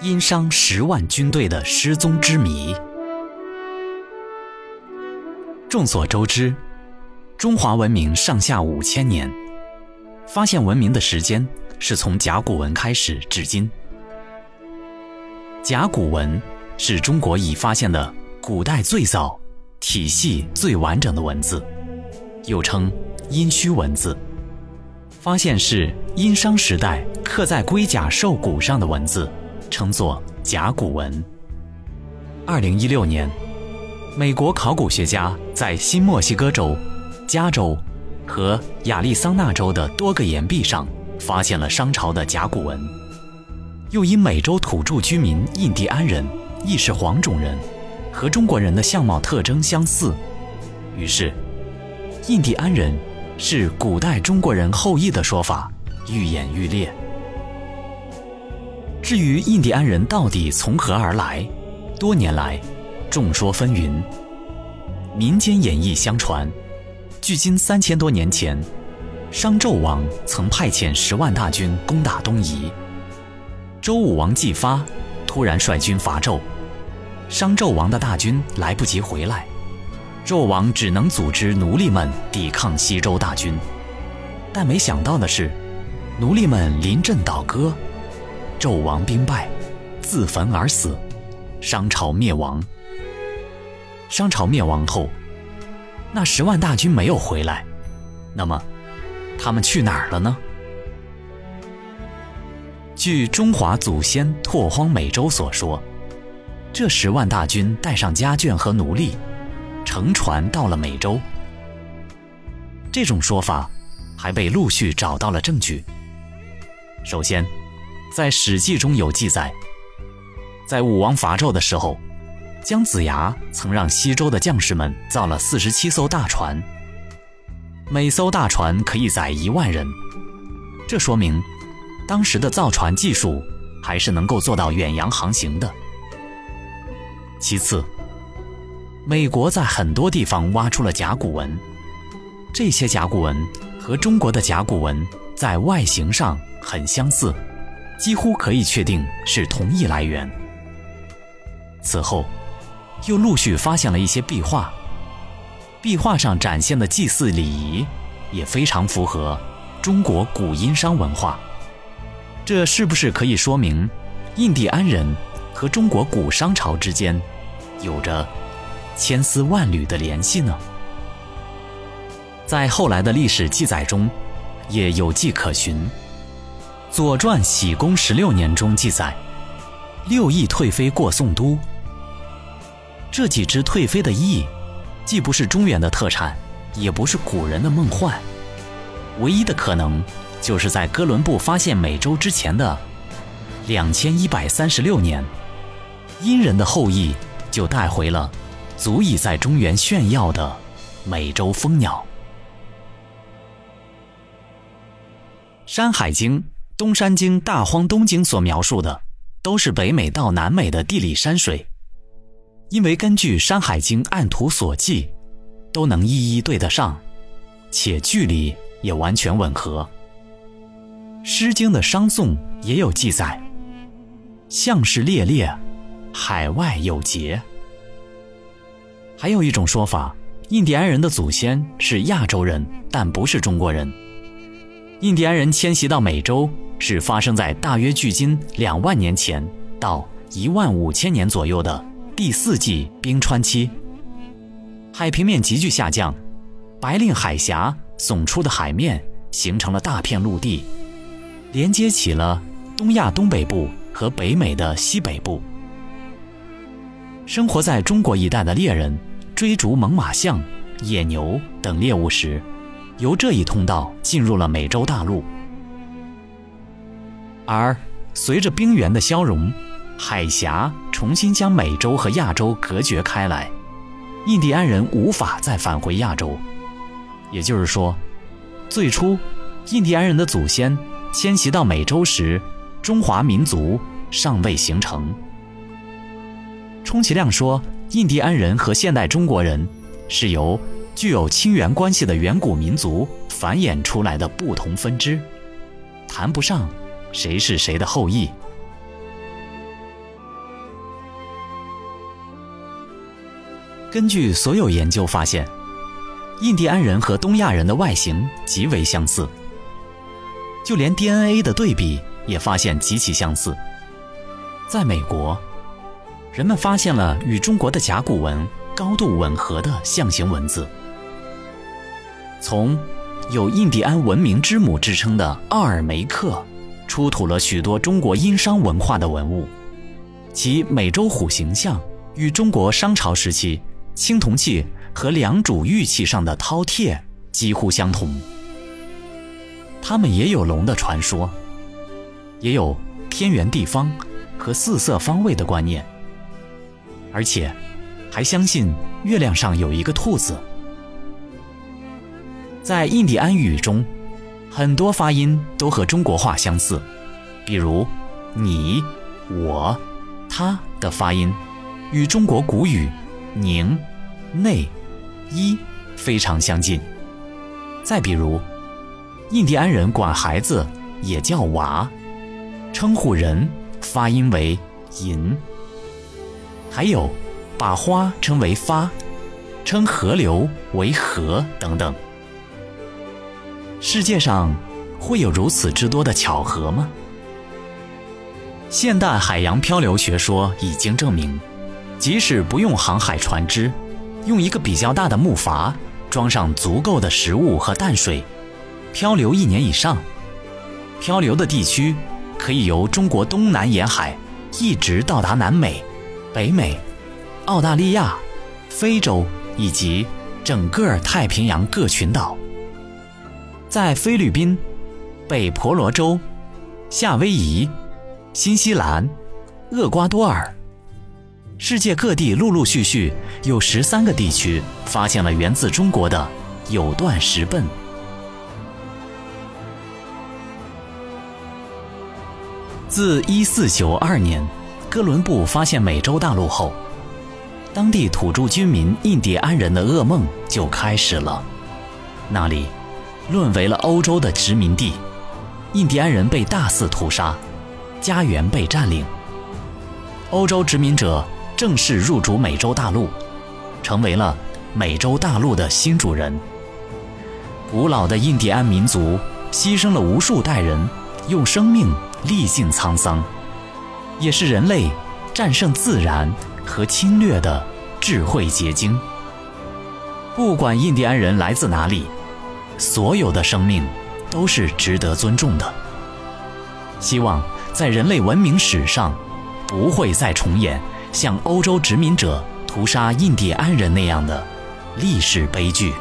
殷商十万军队的失踪之谜。众所周知，中华文明上下五千年，发现文明的时间是从甲骨文开始至今。甲骨文是中国已发现的古代最早、体系最完整的文字，又称殷墟文字。发现是殷商时代刻在龟甲兽骨上的文字，称作甲骨文。二零一六年。美国考古学家在新墨西哥州、加州和亚利桑那州的多个岩壁上发现了商朝的甲骨文，又因美洲土著居民印第安人亦是黄种人，和中国人的相貌特征相似，于是印第安人是古代中国人后裔的说法愈演愈烈。至于印第安人到底从何而来，多年来。众说纷纭，民间演绎相传，距今三千多年前，商纣王曾派遣十万大军攻打东夷。周武王姬发突然率军伐纣，商纣王的大军来不及回来，纣王只能组织奴隶们抵抗西周大军。但没想到的是，奴隶们临阵倒戈，纣王兵败，自焚而死，商朝灭亡。商朝灭亡后，那十万大军没有回来，那么他们去哪儿了呢？据中华祖先拓荒美洲所说，这十万大军带上家眷和奴隶，乘船到了美洲。这种说法还被陆续找到了证据。首先，在《史记》中有记载，在武王伐纣的时候。姜子牙曾让西周的将士们造了四十七艘大船，每艘大船可以载一万人，这说明当时的造船技术还是能够做到远洋航行的。其次，美国在很多地方挖出了甲骨文，这些甲骨文和中国的甲骨文在外形上很相似，几乎可以确定是同一来源。此后。又陆续发现了一些壁画，壁画上展现的祭祀礼仪也非常符合中国古殷商文化。这是不是可以说明印第安人和中国古商朝之间有着千丝万缕的联系呢？在后来的历史记载中，也有迹可循，《左传·喜公十六年》中记载，六翼退飞过宋都。这几只退飞的翼，既不是中原的特产，也不是古人的梦幻，唯一的可能，就是在哥伦布发现美洲之前的两千一百三十六年，殷人的后裔就带回了足以在中原炫耀的美洲蜂鸟。《山海经》《东山经》《大荒东经》所描述的，都是北美到南美的地理山水。因为根据《山海经》按图所记，都能一一对得上，且距离也完全吻合。《诗经》的《商颂》也有记载：“象是猎猎，海外有节。”还有一种说法，印第安人的祖先是亚洲人，但不是中国人。印第安人迁徙到美洲是发生在大约距今两万年前到一万五千年左右的。第四纪冰川期，海平面急剧下降，白令海峡耸出的海面形成了大片陆地，连接起了东亚东北部和北美的西北部。生活在中国一带的猎人追逐猛犸象、野牛等猎物时，由这一通道进入了美洲大陆。而随着冰原的消融，海峡重新将美洲和亚洲隔绝开来，印第安人无法再返回亚洲。也就是说，最初印第安人的祖先迁徙到美洲时，中华民族尚未形成。充其量说，印第安人和现代中国人是由具有亲缘关系的远古民族繁衍出来的不同分支。谈不上谁是谁的后裔。根据所有研究发现印第安人和东亚人的外形极为相似。就连 dna 的对比也发现极其相似。在美国人们发现了与中国的甲骨文高度吻合的象形文字。从有印第安文明之母之称的奥尔梅克，出土了许多中国殷商文化的文物，其美洲虎形象与中国商朝时期青铜器和良渚玉器上的饕餮几乎相同。他们也有龙的传说，也有天圆地方和四色方位的观念，而且还相信月亮上有一个兔子。在印第安语中，很多发音都和中国话相似，比如“你”“我”“他”的发音，与中国古语“宁”“内”“一”非常相近。再比如，印第安人管孩子也叫“娃”，称呼人发音为“银”，还有把花称为“发”，称河流为“河”等等。世界上会有如此之多的巧合吗？现代海洋漂流学说已经证明，即使不用航海船只，用一个比较大的木筏装上足够的食物和淡水，漂流一年以上，漂流的地区可以由中国东南沿海一直到达南美、北美、澳大利亚、非洲以及整个太平洋各群岛。在菲律宾、北婆罗洲、夏威夷、新西兰、厄瓜多尔，世界各地陆陆续续有十三个地区发现了源自中国的有段石笨。自一四九二年哥伦布发现美洲大陆后，当地土著居民印第安人的噩梦就开始了，那里。沦为了欧洲的殖民地，印第安人被大肆屠杀，家园被占领。欧洲殖民者正式入主美洲大陆，成为了美洲大陆的新主人。古老的印第安民族牺牲了无数代人，用生命历尽沧桑，也是人类战胜自然和侵略的智慧结晶。不管印第安人来自哪里。所有的生命都是值得尊重的。希望在人类文明史上，不会再重演像欧洲殖民者屠杀印第安人那样的历史悲剧。